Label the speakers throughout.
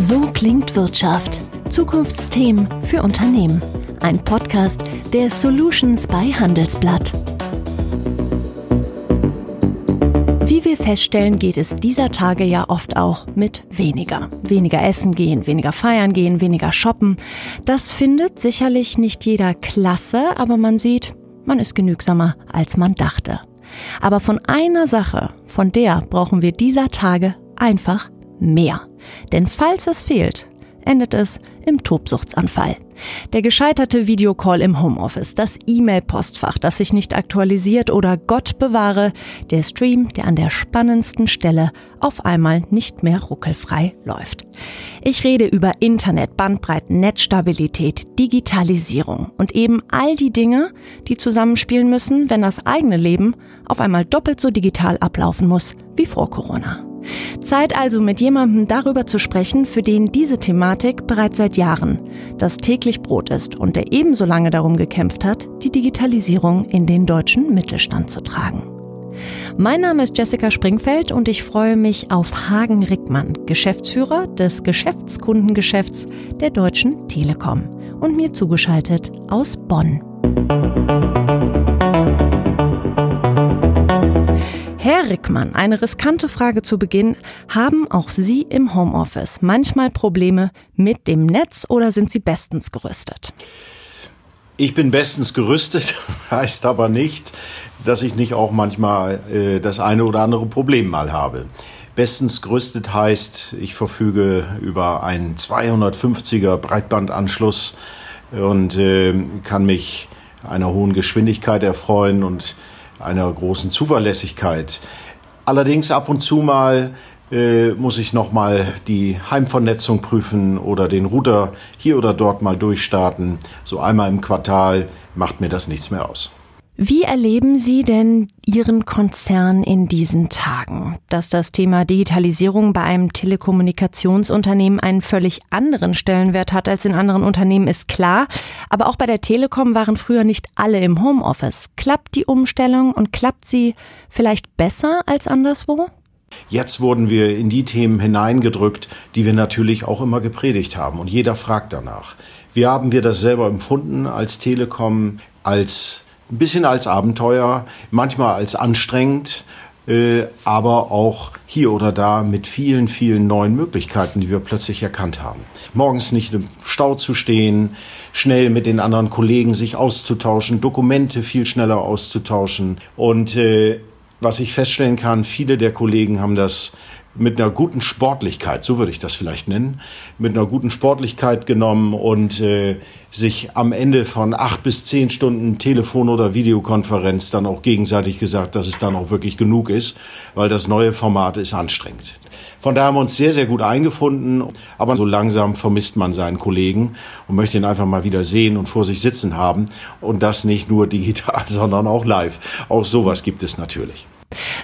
Speaker 1: So klingt Wirtschaft. Zukunftsthemen für Unternehmen. Ein Podcast der Solutions bei Handelsblatt. Wie wir feststellen, geht es dieser Tage ja oft auch mit weniger. Weniger essen gehen, weniger feiern gehen, weniger shoppen. Das findet sicherlich nicht jeder klasse, aber man sieht, man ist genügsamer, als man dachte. Aber von einer Sache, von der brauchen wir dieser Tage einfach mehr. Denn falls es fehlt, endet es im Tobsuchtsanfall. Der gescheiterte Videocall im Homeoffice, das E-Mail-Postfach, das sich nicht aktualisiert oder Gott bewahre, der Stream, der an der spannendsten Stelle auf einmal nicht mehr ruckelfrei läuft. Ich rede über Internet, Bandbreiten, Netzstabilität, Digitalisierung und eben all die Dinge, die zusammenspielen müssen, wenn das eigene Leben auf einmal doppelt so digital ablaufen muss wie vor Corona. Zeit also mit jemandem darüber zu sprechen, für den diese Thematik bereits seit Jahren das täglich Brot ist und der ebenso lange darum gekämpft hat, die Digitalisierung in den deutschen Mittelstand zu tragen. Mein Name ist Jessica Springfeld und ich freue mich auf Hagen Rickmann, Geschäftsführer des Geschäftskundengeschäfts der Deutschen Telekom und mir zugeschaltet aus Bonn. Herr Rickmann, eine riskante Frage zu Beginn. Haben auch Sie im Homeoffice manchmal Probleme mit dem Netz oder sind Sie bestens gerüstet?
Speaker 2: Ich bin bestens gerüstet, heißt aber nicht, dass ich nicht auch manchmal äh, das eine oder andere Problem mal habe. Bestens gerüstet heißt, ich verfüge über einen 250er Breitbandanschluss und äh, kann mich einer hohen Geschwindigkeit erfreuen und einer großen Zuverlässigkeit. Allerdings ab und zu mal äh, muss ich noch mal die Heimvernetzung prüfen oder den Router hier oder dort mal durchstarten. So einmal im Quartal macht mir das nichts mehr aus.
Speaker 1: Wie erleben Sie denn Ihren Konzern in diesen Tagen? Dass das Thema Digitalisierung bei einem Telekommunikationsunternehmen einen völlig anderen Stellenwert hat als in anderen Unternehmen, ist klar. Aber auch bei der Telekom waren früher nicht alle im Homeoffice. Klappt die Umstellung und klappt sie vielleicht besser als anderswo?
Speaker 2: Jetzt wurden wir in die Themen hineingedrückt, die wir natürlich auch immer gepredigt haben. Und jeder fragt danach. Wie haben wir das selber empfunden als Telekom, als ein bisschen als Abenteuer, manchmal als anstrengend, äh, aber auch hier oder da mit vielen, vielen neuen Möglichkeiten, die wir plötzlich erkannt haben. Morgens nicht im Stau zu stehen, schnell mit den anderen Kollegen sich auszutauschen, Dokumente viel schneller auszutauschen. Und äh, was ich feststellen kann, viele der Kollegen haben das mit einer guten Sportlichkeit, so würde ich das vielleicht nennen, mit einer guten Sportlichkeit genommen und äh, sich am Ende von acht bis zehn Stunden Telefon- oder Videokonferenz dann auch gegenseitig gesagt, dass es dann auch wirklich genug ist, weil das neue Format ist anstrengend. Von daher haben wir uns sehr, sehr gut eingefunden, aber so langsam vermisst man seinen Kollegen und möchte ihn einfach mal wieder sehen und vor sich sitzen haben und das nicht nur digital, sondern auch live. Auch sowas gibt es natürlich.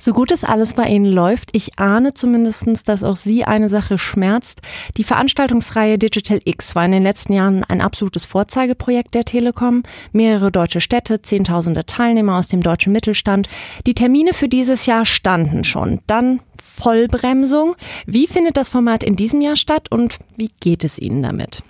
Speaker 1: So gut es alles bei Ihnen läuft, ich ahne zumindest, dass auch Sie eine Sache schmerzt. Die Veranstaltungsreihe Digital X war in den letzten Jahren ein absolutes Vorzeigeprojekt der Telekom. Mehrere deutsche Städte, Zehntausende Teilnehmer aus dem deutschen Mittelstand. Die Termine für dieses Jahr standen schon. Dann Vollbremsung. Wie findet das Format in diesem Jahr statt und wie geht es Ihnen damit?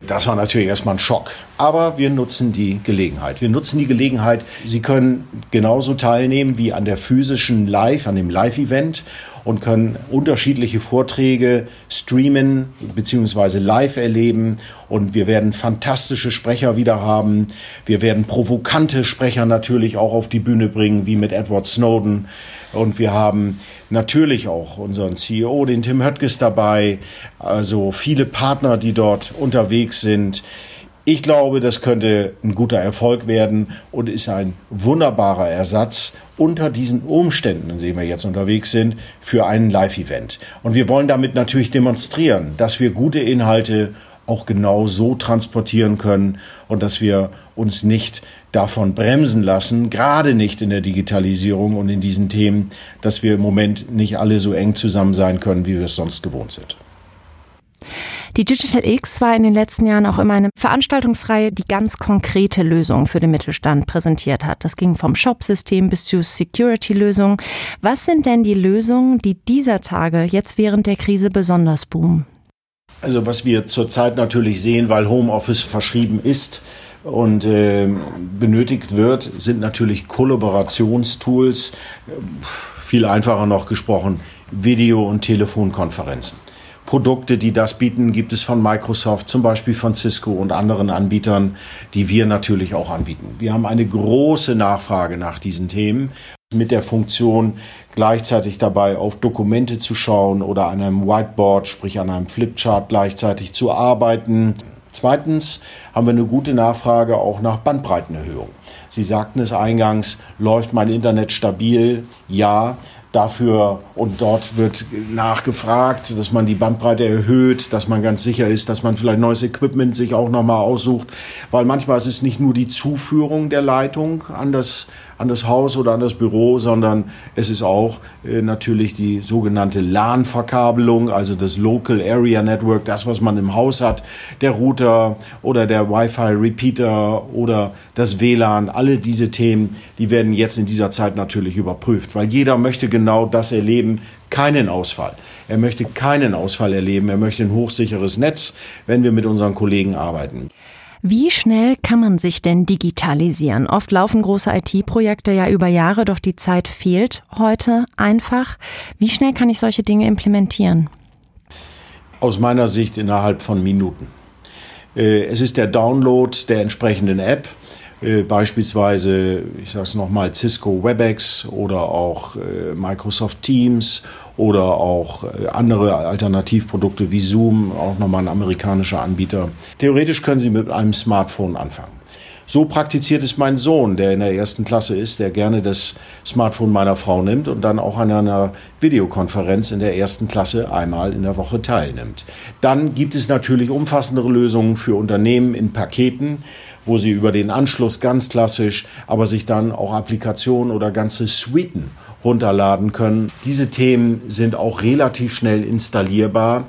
Speaker 2: Das war natürlich erstmal ein Schock. Aber wir nutzen die Gelegenheit. Wir nutzen die Gelegenheit. Sie können genauso teilnehmen wie an der physischen Live, an dem Live-Event und können unterschiedliche Vorträge streamen bzw. live erleben. Und wir werden fantastische Sprecher wieder haben. Wir werden provokante Sprecher natürlich auch auf die Bühne bringen, wie mit Edward Snowden. Und wir haben natürlich auch unseren CEO, den Tim Höttges dabei. Also viele Partner, die dort unterwegs sind. Ich glaube, das könnte ein guter Erfolg werden und ist ein wunderbarer Ersatz unter diesen Umständen, in denen wir jetzt unterwegs sind, für einen Live-Event. Und wir wollen damit natürlich demonstrieren, dass wir gute Inhalte auch genau so transportieren können und dass wir uns nicht davon bremsen lassen, gerade nicht in der Digitalisierung und in diesen Themen, dass wir im Moment nicht alle so eng zusammen sein können, wie wir es sonst gewohnt sind.
Speaker 1: Die Digital X war in den letzten Jahren auch immer eine Veranstaltungsreihe, die ganz konkrete Lösungen für den Mittelstand präsentiert hat. Das ging vom Shop-System bis zu Security-Lösungen. Was sind denn die Lösungen, die dieser Tage jetzt während der Krise besonders boomen?
Speaker 2: Also was wir zurzeit natürlich sehen, weil Homeoffice verschrieben ist und äh, benötigt wird, sind natürlich Kollaborationstools. Viel einfacher noch gesprochen, Video- und Telefonkonferenzen. Produkte, die das bieten, gibt es von Microsoft, zum Beispiel von Cisco und anderen Anbietern, die wir natürlich auch anbieten. Wir haben eine große Nachfrage nach diesen Themen mit der Funktion, gleichzeitig dabei auf Dokumente zu schauen oder an einem Whiteboard, sprich an einem Flipchart gleichzeitig zu arbeiten. Zweitens haben wir eine gute Nachfrage auch nach Bandbreitenerhöhung. Sie sagten es eingangs, läuft mein Internet stabil? Ja dafür und dort wird nachgefragt, dass man die Bandbreite erhöht, dass man ganz sicher ist, dass man vielleicht neues Equipment sich auch nochmal aussucht, weil manchmal ist es nicht nur die Zuführung der Leitung an das, an das Haus oder an das Büro, sondern es ist auch äh, natürlich die sogenannte LAN-Verkabelung, also das Local Area Network, das, was man im Haus hat, der Router oder der Wi-Fi-Repeater oder das WLAN, alle diese Themen, die werden jetzt in dieser Zeit natürlich überprüft, weil jeder möchte genau genau das erleben, keinen Ausfall. Er möchte keinen Ausfall erleben. Er möchte ein hochsicheres Netz, wenn wir mit unseren Kollegen arbeiten.
Speaker 1: Wie schnell kann man sich denn digitalisieren? Oft laufen große IT-Projekte ja über Jahre, doch die Zeit fehlt heute einfach. Wie schnell kann ich solche Dinge implementieren?
Speaker 2: Aus meiner Sicht innerhalb von Minuten. Äh, es ist der Download der entsprechenden App. Äh, beispielsweise, ich sage es nochmal, Cisco WebEx oder auch äh, Microsoft Teams oder auch äh, andere Alternativprodukte wie Zoom, auch nochmal ein amerikanischer Anbieter. Theoretisch können Sie mit einem Smartphone anfangen. So praktiziert es mein Sohn, der in der ersten Klasse ist, der gerne das Smartphone meiner Frau nimmt und dann auch an einer Videokonferenz in der ersten Klasse einmal in der Woche teilnimmt. Dann gibt es natürlich umfassendere Lösungen für Unternehmen in Paketen wo Sie über den Anschluss ganz klassisch, aber sich dann auch Applikationen oder ganze Suiten runterladen können. Diese Themen sind auch relativ schnell installierbar.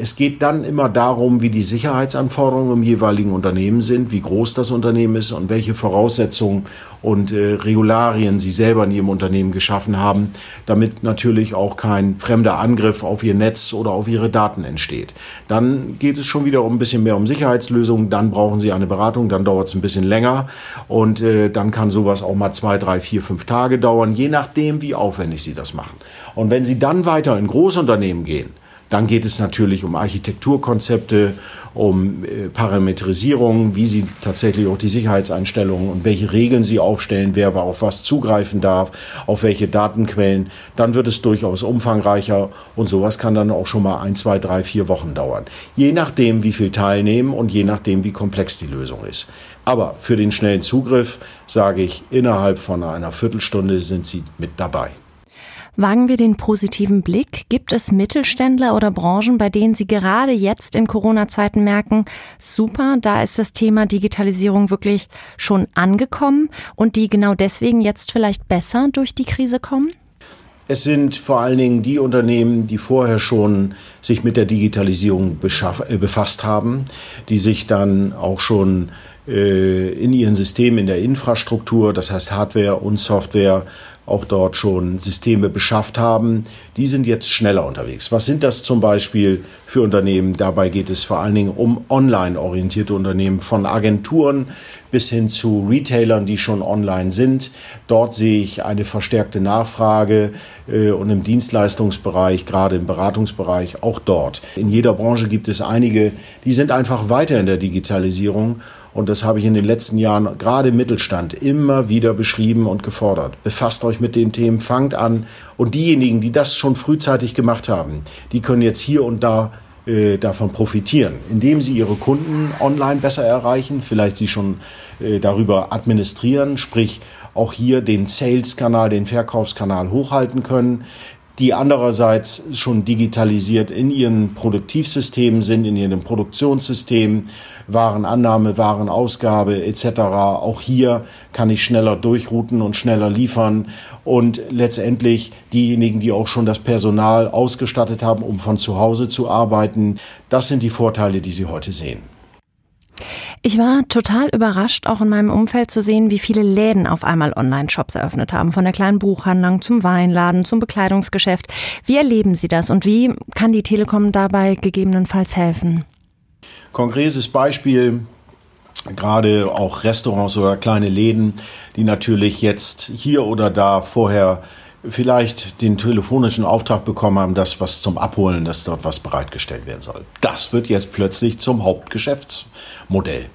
Speaker 2: Es geht dann immer darum, wie die Sicherheitsanforderungen im jeweiligen Unternehmen sind, wie groß das Unternehmen ist und welche Voraussetzungen und äh, Regularien sie selber in ihrem Unternehmen geschaffen haben, damit natürlich auch kein fremder Angriff auf ihr Netz oder auf ihre Daten entsteht. Dann geht es schon wieder um ein bisschen mehr um Sicherheitslösungen, dann brauchen sie eine Beratung, dann dauert es ein bisschen länger und äh, dann kann sowas auch mal zwei, drei, vier, fünf Tage dauern, je nachdem, wie aufwendig sie das machen. Und wenn sie dann weiter in Großunternehmen gehen, dann geht es natürlich um Architekturkonzepte, um äh, Parametrisierung, wie Sie tatsächlich auch die Sicherheitseinstellungen und welche Regeln Sie aufstellen, wer auf was zugreifen darf, auf welche Datenquellen. Dann wird es durchaus umfangreicher und sowas kann dann auch schon mal ein, zwei, drei, vier Wochen dauern. Je nachdem, wie viel teilnehmen und je nachdem, wie komplex die Lösung ist. Aber für den schnellen Zugriff sage ich, innerhalb von einer Viertelstunde sind Sie mit dabei.
Speaker 1: Wagen wir den positiven Blick. Gibt es Mittelständler oder Branchen, bei denen Sie gerade jetzt in Corona-Zeiten merken, super, da ist das Thema Digitalisierung wirklich schon angekommen und die genau deswegen jetzt vielleicht besser durch die Krise kommen?
Speaker 2: Es sind vor allen Dingen die Unternehmen, die vorher schon sich mit der Digitalisierung äh, befasst haben, die sich dann auch schon äh, in ihren Systemen, in der Infrastruktur, das heißt Hardware und Software, auch dort schon Systeme beschafft haben, die sind jetzt schneller unterwegs. Was sind das zum Beispiel für Unternehmen? Dabei geht es vor allen Dingen um online-orientierte Unternehmen von Agenturen bis hin zu Retailern, die schon online sind. Dort sehe ich eine verstärkte Nachfrage äh, und im Dienstleistungsbereich, gerade im Beratungsbereich, auch dort. In jeder Branche gibt es einige, die sind einfach weiter in der Digitalisierung und das habe ich in den letzten Jahren gerade im Mittelstand immer wieder beschrieben und gefordert. Befasst euch mit den Themen, fangt an. Und diejenigen, die das schon frühzeitig gemacht haben, die können jetzt hier und da äh, davon profitieren, indem sie ihre Kunden online besser erreichen, vielleicht sie schon äh, darüber administrieren, sprich auch hier den Sales-Kanal, den Verkaufskanal hochhalten können, die andererseits schon digitalisiert in ihren Produktivsystemen sind, in ihren Produktionssystemen, Warenannahme, Warenausgabe etc. Auch hier kann ich schneller durchrouten und schneller liefern und letztendlich diejenigen, die auch schon das Personal ausgestattet haben, um von zu Hause zu arbeiten, das sind die Vorteile, die Sie heute sehen.
Speaker 1: Ich war total überrascht, auch in meinem Umfeld zu sehen, wie viele Läden auf einmal Online-Shops eröffnet haben. Von der kleinen Buchhandlung zum Weinladen, zum Bekleidungsgeschäft. Wie erleben Sie das und wie kann die Telekom dabei gegebenenfalls helfen?
Speaker 2: Konkretes Beispiel, gerade auch Restaurants oder kleine Läden, die natürlich jetzt hier oder da vorher vielleicht den telefonischen Auftrag bekommen haben, dass was zum Abholen, dass dort was bereitgestellt werden soll. Das wird jetzt plötzlich zum Hauptgeschäftsmodell.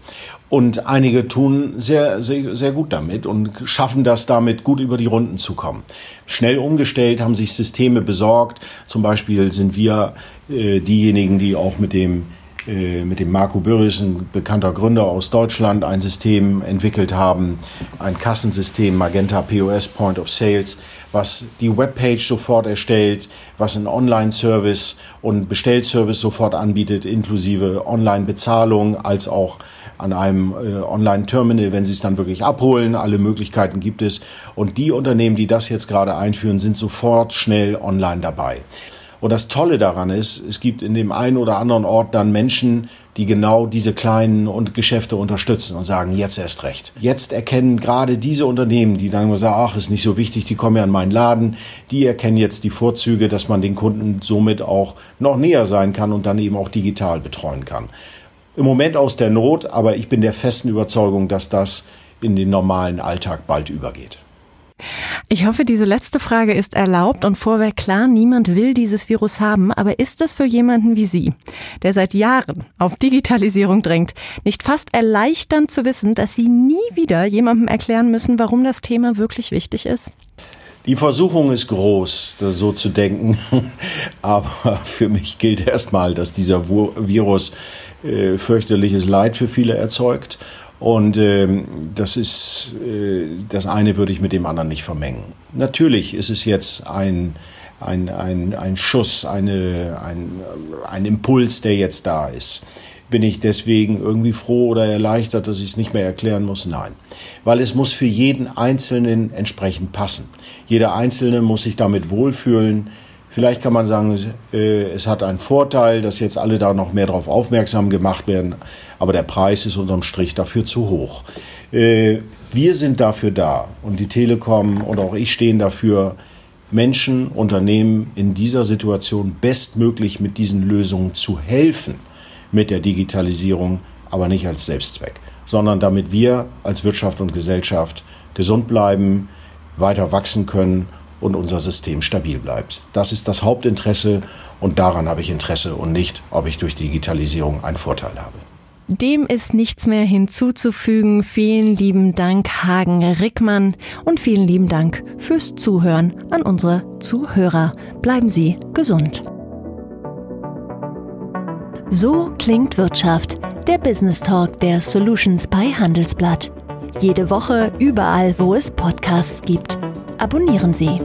Speaker 2: Und einige tun sehr, sehr, sehr gut damit und schaffen das damit, gut über die Runden zu kommen. Schnell umgestellt, haben sich Systeme besorgt. Zum Beispiel sind wir äh, diejenigen, die auch mit dem mit dem Marco Bürris, ein bekannter Gründer aus Deutschland, ein System entwickelt haben, ein Kassensystem, Magenta POS Point of Sales, was die Webpage sofort erstellt, was einen Online-Service und Bestellservice sofort anbietet, inklusive Online-Bezahlung als auch an einem äh, Online-Terminal, wenn Sie es dann wirklich abholen. Alle Möglichkeiten gibt es. Und die Unternehmen, die das jetzt gerade einführen, sind sofort schnell online dabei. Und das Tolle daran ist, es gibt in dem einen oder anderen Ort dann Menschen, die genau diese kleinen und Geschäfte unterstützen und sagen, jetzt erst recht. Jetzt erkennen gerade diese Unternehmen, die dann immer sagen, ach, ist nicht so wichtig, die kommen ja in meinen Laden, die erkennen jetzt die Vorzüge, dass man den Kunden somit auch noch näher sein kann und dann eben auch digital betreuen kann. Im Moment aus der Not, aber ich bin der festen Überzeugung, dass das in den normalen Alltag bald übergeht.
Speaker 1: Ich hoffe, diese letzte Frage ist erlaubt und vorweg klar, niemand will dieses Virus haben, aber ist es für jemanden wie Sie, der seit Jahren auf Digitalisierung drängt, nicht fast erleichternd zu wissen, dass Sie nie wieder jemandem erklären müssen, warum das Thema wirklich wichtig ist?
Speaker 2: Die Versuchung ist groß, so zu denken. Aber für mich gilt erstmal, dass dieser Virus äh, fürchterliches Leid für viele erzeugt und ähm, das ist, äh, das eine würde ich mit dem anderen nicht vermengen. Natürlich ist es jetzt ein, ein, ein, ein Schuss, eine, ein, ein Impuls, der jetzt da ist. Bin ich deswegen irgendwie froh oder erleichtert, dass ich es nicht mehr erklären muss? Nein. Weil es muss für jeden Einzelnen entsprechend passen. Jeder Einzelne muss sich damit wohlfühlen. Vielleicht kann man sagen, äh, es hat einen Vorteil, dass jetzt alle da noch mehr darauf aufmerksam gemacht werden, aber der Preis ist unterm Strich dafür zu hoch. Äh, wir sind dafür da und die Telekom und auch ich stehen dafür, Menschen, Unternehmen in dieser Situation bestmöglich mit diesen Lösungen zu helfen, mit der Digitalisierung, aber nicht als Selbstzweck, sondern damit wir als Wirtschaft und Gesellschaft gesund bleiben, weiter wachsen können und unser System stabil bleibt. Das ist das Hauptinteresse und daran habe ich Interesse und nicht, ob ich durch Digitalisierung einen Vorteil habe.
Speaker 1: Dem ist nichts mehr hinzuzufügen. Vielen lieben Dank, Hagen Rickmann, und vielen lieben Dank fürs Zuhören an unsere Zuhörer. Bleiben Sie gesund. So klingt Wirtschaft, der Business Talk der Solutions bei Handelsblatt. Jede Woche überall, wo es Podcasts gibt abonnieren Sie.